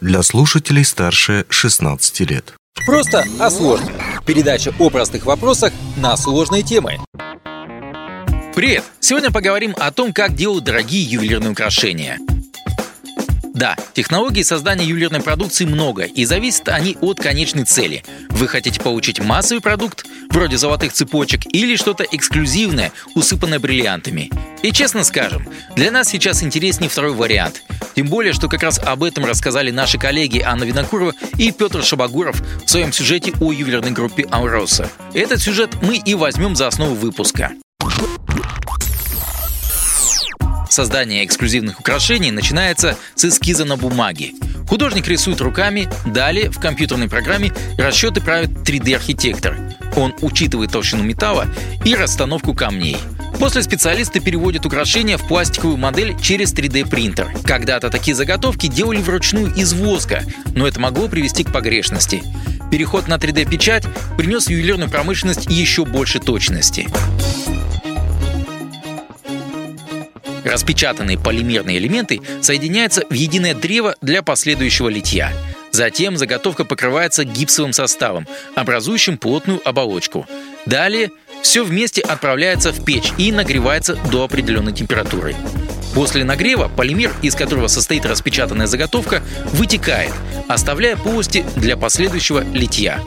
для слушателей старше 16 лет. Просто о сложном. Передача о простых вопросах на сложные темы. Привет! Сегодня поговорим о том, как делают дорогие ювелирные украшения. Да, технологий создания ювелирной продукции много, и зависят они от конечной цели. Вы хотите получить массовый продукт, вроде золотых цепочек, или что-то эксклюзивное, усыпанное бриллиантами. И честно скажем, для нас сейчас интереснее второй вариант. Тем более, что как раз об этом рассказали наши коллеги Анна Винокурова и Петр Шабагуров в своем сюжете о ювелирной группе «Ауроса». Этот сюжет мы и возьмем за основу выпуска. Создание эксклюзивных украшений начинается с эскиза на бумаге. Художник рисует руками, далее в компьютерной программе расчеты правит 3D-архитектор. Он учитывает толщину металла и расстановку камней. После специалисты переводят украшения в пластиковую модель через 3D-принтер. Когда-то такие заготовки делали вручную из воска, но это могло привести к погрешности. Переход на 3D-печать принес в ювелирную промышленность еще больше точности. Распечатанные полимерные элементы соединяются в единое древо для последующего литья. Затем заготовка покрывается гипсовым составом, образующим плотную оболочку. Далее все вместе отправляется в печь и нагревается до определенной температуры. После нагрева полимер, из которого состоит распечатанная заготовка, вытекает, оставляя полости для последующего литья.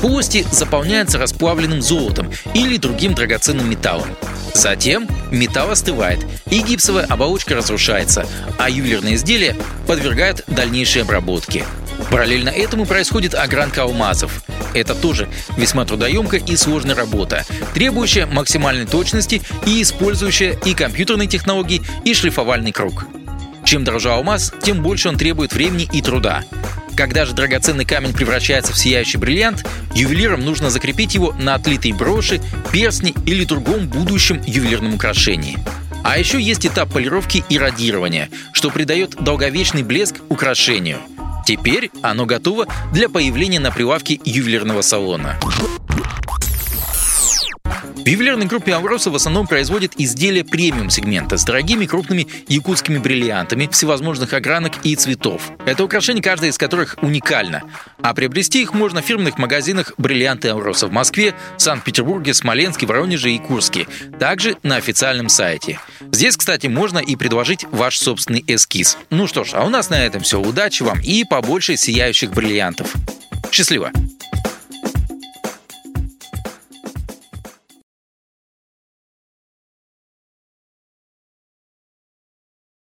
Полости заполняются расплавленным золотом или другим драгоценным металлом. Затем металл остывает, и гипсовая оболочка разрушается, а ювелирные изделия подвергают дальнейшей обработке. Параллельно этому происходит огранка алмазов. Это тоже весьма трудоемкая и сложная работа, требующая максимальной точности и использующая и компьютерные технологии, и шлифовальный круг. Чем дороже алмаз, тем больше он требует времени и труда. Когда же драгоценный камень превращается в сияющий бриллиант, ювелирам нужно закрепить его на отлитой броши, перстни или другом будущем ювелирном украшении. А еще есть этап полировки и радирования, что придает долговечный блеск украшению. Теперь оно готово для появления на прилавке ювелирного салона. В ювелирной группе Авроса в основном производят изделия премиум-сегмента с дорогими крупными якутскими бриллиантами всевозможных огранок и цветов. Это украшения, каждое из которых уникально. А приобрести их можно в фирменных магазинах «Бриллианты Авроса» в Москве, Санкт-Петербурге, Смоленске, Воронеже и Курске. Также на официальном сайте. Здесь, кстати, можно и предложить ваш собственный эскиз. Ну что ж, а у нас на этом все. Удачи вам и побольше сияющих бриллиантов. Счастливо!